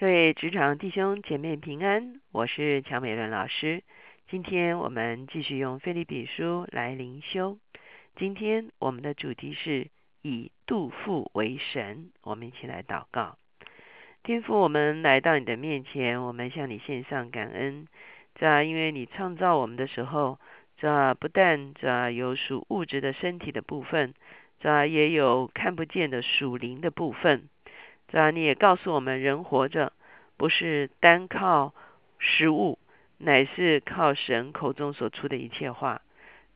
各位职场弟兄姐妹平安，我是乔美伦老师。今天我们继续用菲利比书来灵修。今天我们的主题是以杜父为神。我们一起来祷告。天父，我们来到你的面前，我们向你献上感恩。这因为你创造我们的时候，这不但这有属物质的身体的部分，这也有看不见的属灵的部分。这你也告诉我们，人活着不是单靠食物，乃是靠神口中所出的一切话。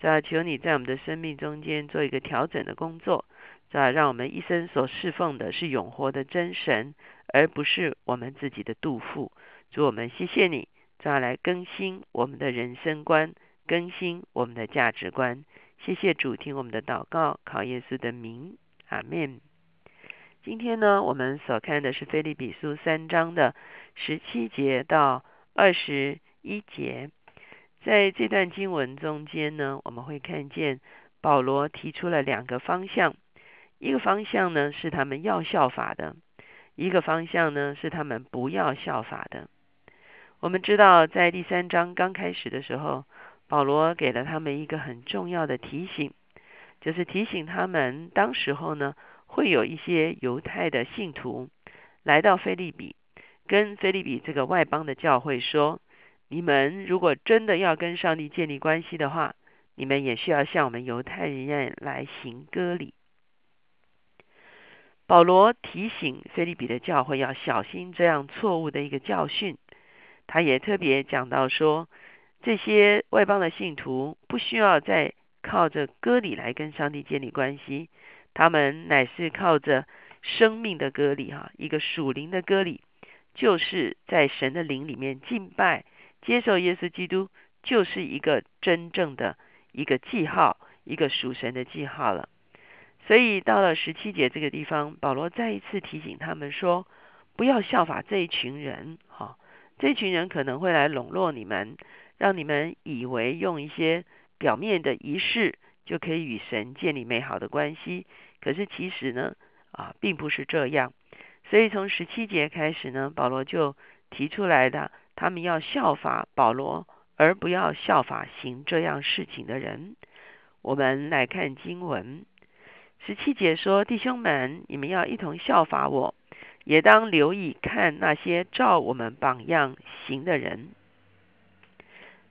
这求你在我们的生命中间做一个调整的工作，这让我们一生所侍奉的是永活的真神，而不是我们自己的杜甫。主我们谢谢你，这来更新我们的人生观，更新我们的价值观。谢谢主听我们的祷告，考耶稣的名，阿门。今天呢，我们所看的是《菲利比书》三章的十七节到二十一节。在这段经文中间呢，我们会看见保罗提出了两个方向：一个方向呢是他们要效法的；一个方向呢是他们不要效法的。我们知道，在第三章刚开始的时候，保罗给了他们一个很重要的提醒，就是提醒他们当时候呢。会有一些犹太的信徒来到菲利比，跟菲利比这个外邦的教会说：“你们如果真的要跟上帝建立关系的话，你们也需要像我们犹太人一样来行割礼。”保罗提醒菲利比的教会要小心这样错误的一个教训。他也特别讲到说，这些外邦的信徒不需要再靠着割礼来跟上帝建立关系。他们乃是靠着生命的割礼，哈，一个属灵的割礼，就是在神的灵里面敬拜、接受耶稣基督，就是一个真正的一个记号，一个属神的记号了。所以到了十七节这个地方，保罗再一次提醒他们说：不要效法这一群人，哈，这群人可能会来笼络你们，让你们以为用一些表面的仪式就可以与神建立美好的关系。可是其实呢，啊，并不是这样。所以从十七节开始呢，保罗就提出来的，他们要效法保罗，而不要效法行这样事情的人。我们来看经文，十七节说：“弟兄们，你们要一同效法我，也当留意看那些照我们榜样行的人。”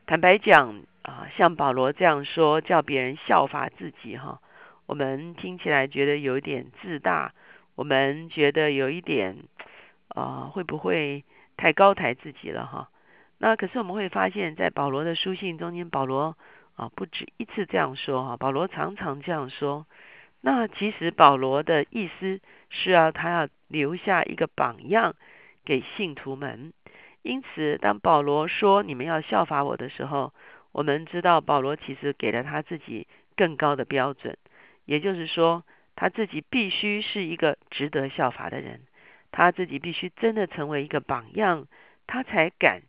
坦白讲啊，像保罗这样说，叫别人效法自己，哈。我们听起来觉得有一点自大，我们觉得有一点啊，会不会太高抬自己了哈？那可是我们会发现，在保罗的书信中间，保罗啊不止一次这样说哈，保罗常常这样说。那其实保罗的意思是要他要留下一个榜样给信徒们。因此，当保罗说你们要效法我的时候，我们知道保罗其实给了他自己更高的标准。也就是说，他自己必须是一个值得效法的人，他自己必须真的成为一个榜样，他才敢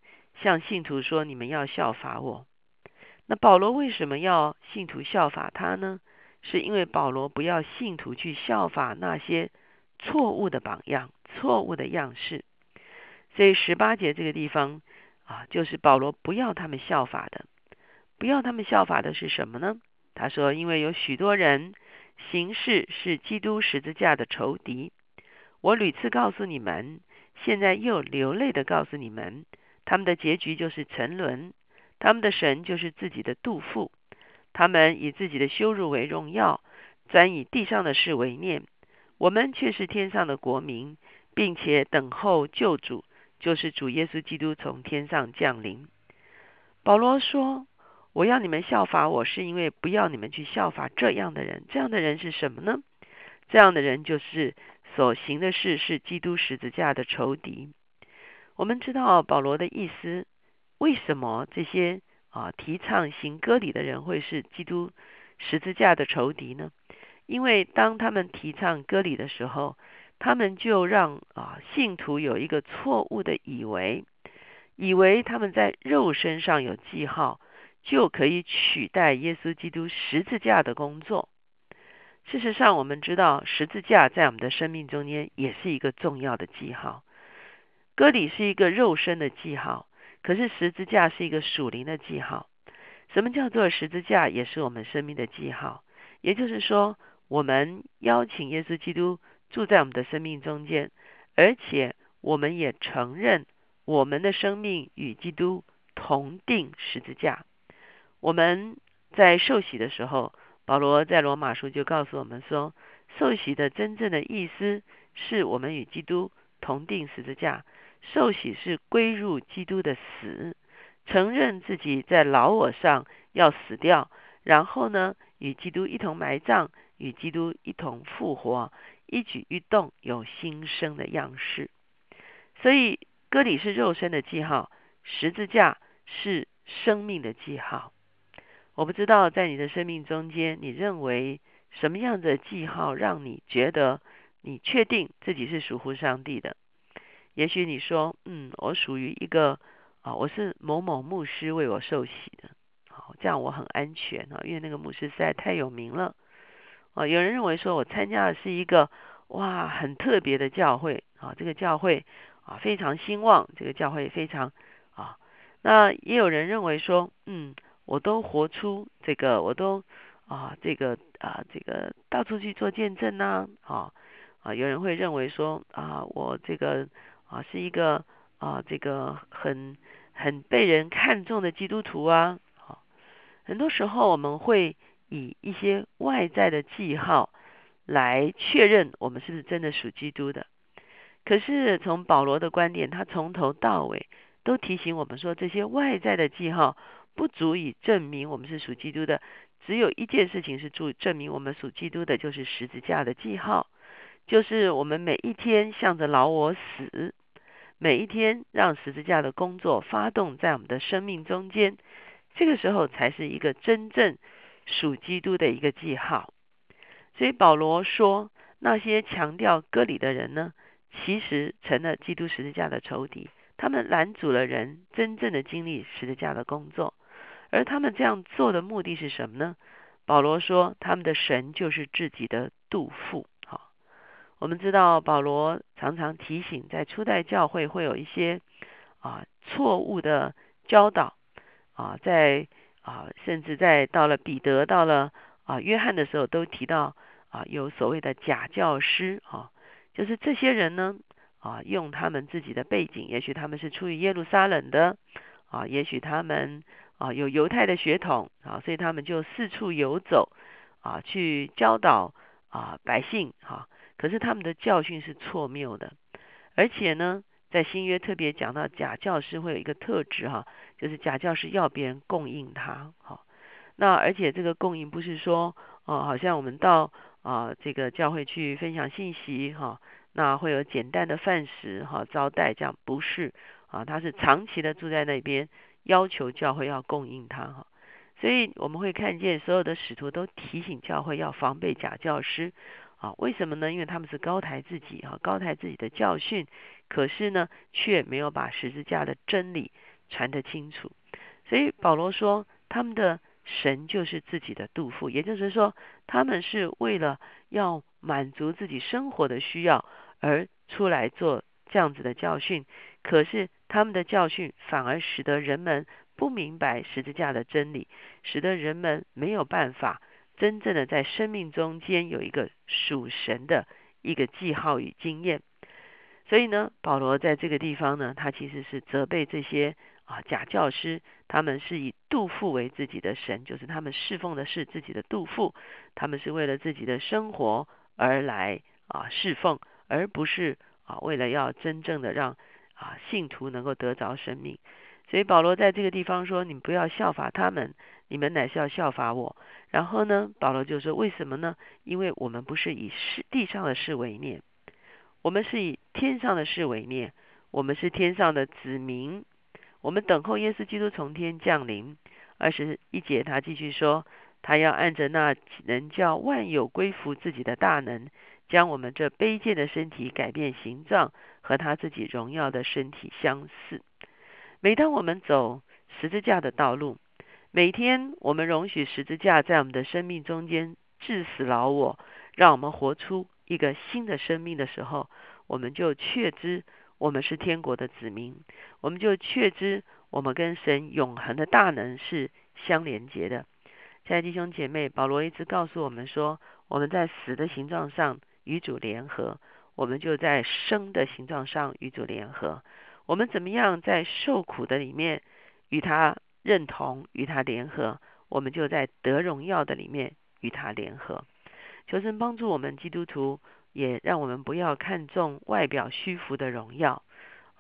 向信徒说：“你们要效法我。”那保罗为什么要信徒效法他呢？是因为保罗不要信徒去效法那些错误的榜样、错误的样式。所以十八节这个地方啊，就是保罗不要他们效法的。不要他们效法的是什么呢？他说：“因为有许多人。”形式是基督十字架的仇敌。我屡次告诉你们，现在又流泪的告诉你们，他们的结局就是沉沦，他们的神就是自己的杜甫，他们以自己的羞辱为荣耀，专以地上的事为念。我们却是天上的国民，并且等候救主，就是主耶稣基督从天上降临。保罗说。我要你们效法我，是因为不要你们去效法这样的人。这样的人是什么呢？这样的人就是所行的事是基督十字架的仇敌。我们知道保罗的意思，为什么这些啊提倡行割礼的人会是基督十字架的仇敌呢？因为当他们提倡割礼的时候，他们就让啊信徒有一个错误的以为，以为他们在肉身上有记号。就可以取代耶稣基督十字架的工作。事实上，我们知道十字架在我们的生命中间也是一个重要的记号。割礼是一个肉身的记号，可是十字架是一个属灵的记号。什么叫做十字架？也是我们生命的记号。也就是说，我们邀请耶稣基督住在我们的生命中间，而且我们也承认我们的生命与基督同定十字架。我们在受洗的时候，保罗在罗马书就告诉我们说，受洗的真正的意思是我们与基督同定十字架。受洗是归入基督的死。承认自己在老我上要死掉，然后呢，与基督一同埋葬，与基督一同复活，一举一动有新生的样式。所以，割礼是肉身的记号，十字架是生命的记号。我不知道在你的生命中间，你认为什么样的记号让你觉得你确定自己是属乎上帝的？也许你说，嗯，我属于一个。啊，我是某某牧师为我受洗的，好，这样我很安全啊，因为那个牧师实在太有名了。啊，有人认为说我参加的是一个哇很特别的教会啊，这个教会啊非常兴旺，这个教会非常啊。那也有人认为说，嗯，我都活出这个，我都啊这个啊这个到处去做见证呐，啊啊，有人会认为说啊我这个啊是一个啊这个很。很被人看重的基督徒啊，好，很多时候我们会以一些外在的记号来确认我们是不是真的属基督的。可是从保罗的观点，他从头到尾都提醒我们说，这些外在的记号不足以证明我们是属基督的。只有一件事情是足证明我们属基督的，就是十字架的记号，就是我们每一天向着老我死。每一天让十字架的工作发动在我们的生命中间，这个时候才是一个真正属基督的一个记号。所以保罗说，那些强调割礼的人呢，其实成了基督十字架的仇敌，他们拦阻了人真正的经历十字架的工作。而他们这样做的目的是什么呢？保罗说，他们的神就是自己的杜甫。我们知道保罗常常提醒，在初代教会会有一些啊错误的教导啊，在啊甚至在到了彼得到了啊约翰的时候，都提到啊有所谓的假教师啊，就是这些人呢啊用他们自己的背景，也许他们是出于耶路撒冷的啊，也许他们啊有犹太的血统啊，所以他们就四处游走啊去教导啊百姓哈。可是他们的教训是错谬的，而且呢，在新约特别讲到假教师会有一个特质哈，就是假教师要别人供应他，好，那而且这个供应不是说哦，好像我们到啊这个教会去分享信息哈，那会有简单的饭食哈招待这样，不是啊，他是长期的住在那边，要求教会要供应他哈，所以我们会看见所有的使徒都提醒教会要防备假教师。啊，为什么呢？因为他们是高抬自己，哈，高抬自己的教训，可是呢，却没有把十字架的真理传得清楚。所以保罗说，他们的神就是自己的杜甫，也就是说，他们是为了要满足自己生活的需要而出来做这样子的教训。可是他们的教训反而使得人们不明白十字架的真理，使得人们没有办法。真正的在生命中间有一个属神的一个记号与经验，所以呢，保罗在这个地方呢，他其实是责备这些啊假教师，他们是以杜父为自己的神，就是他们侍奉的是自己的杜父，他们是为了自己的生活而来啊侍奉，而不是啊为了要真正的让啊信徒能够得着生命。所以保罗在这个地方说：“你不要效法他们，你们乃是要效法我。”然后呢，保罗就说：“为什么呢？因为我们不是以世地上的事为念，我们是以天上的事为念。我们是天上的子民，我们等候耶稣基督从天降临。”二十一节他继续说：“他要按着那能叫万有归服自己的大能，将我们这卑贱的身体改变形状，和他自己荣耀的身体相似。每当我们走十字架的道路。”每天，我们容许十字架在我们的生命中间致死老我，让我们活出一个新的生命的时候，我们就确知我们是天国的子民，我们就确知我们跟神永恒的大能是相连接的。亲爱的弟兄姐妹，保罗一直告诉我们说，我们在死的形状上与主联合，我们就在生的形状上与主联合。我们怎么样在受苦的里面与他认同、与他联合，我们就在得荣耀的里面与他联合。求神帮助我们基督徒，也让我们不要看重外表虚浮的荣耀。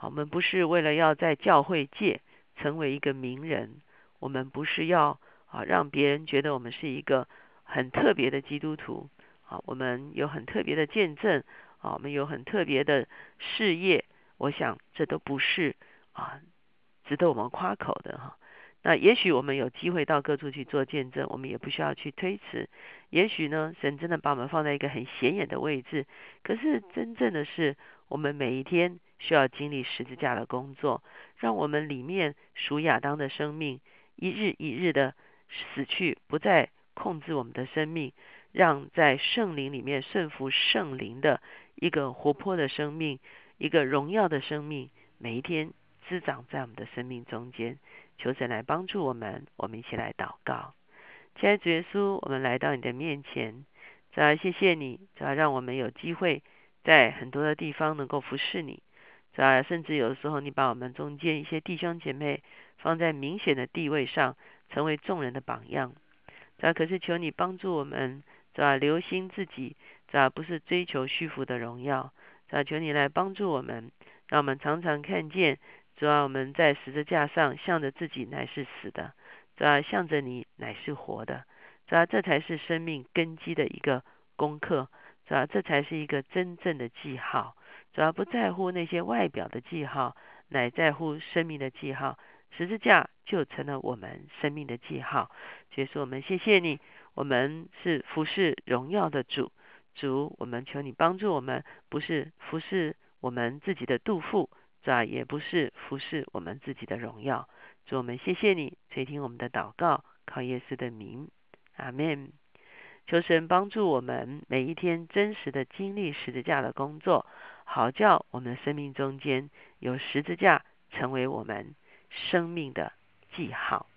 我们不是为了要在教会界成为一个名人，我们不是要。啊，让别人觉得我们是一个很特别的基督徒啊，我们有很特别的见证啊，我们有很特别的事业，我想这都不是啊值得我们夸口的哈。那也许我们有机会到各处去做见证，我们也不需要去推辞。也许呢，神真的把我们放在一个很显眼的位置，可是真正的是我们每一天需要经历十字架的工作，让我们里面属亚当的生命一日一日的。死去，不再控制我们的生命，让在圣灵里面顺服圣灵的一个活泼的生命，一个荣耀的生命，每一天滋长在我们的生命中间。求神来帮助我们，我们一起来祷告。亲爱的主耶稣，我们来到你的面前，主要谢谢你，主要让我们有机会在很多的地方能够服侍你。主要甚至有的时候，你把我们中间一些弟兄姐妹放在明显的地位上。成为众人的榜样，这可是求你帮助我们，这留心自己，这不是追求虚浮的荣耀，这求你来帮助我们，让我们常常看见，主要我们在十字架上向着自己乃是死的，主要向着你乃是活的，主要这才是生命根基的一个功课，主要这才是一个真正的记号，主要不在乎那些外表的记号，乃在乎生命的记号。十字架就成了我们生命的记号，所以说我们谢谢你，我们是服侍荣耀的主，主，我们求你帮助我们，不是服侍我们自己的肚腹，这也不是服侍我们自己的荣耀，主，我们谢谢你垂听我们的祷告，靠耶稣的名，阿门。求神帮助我们每一天真实的经历十字架的工作，好叫我们的生命中间有十字架成为我们。生命的记号。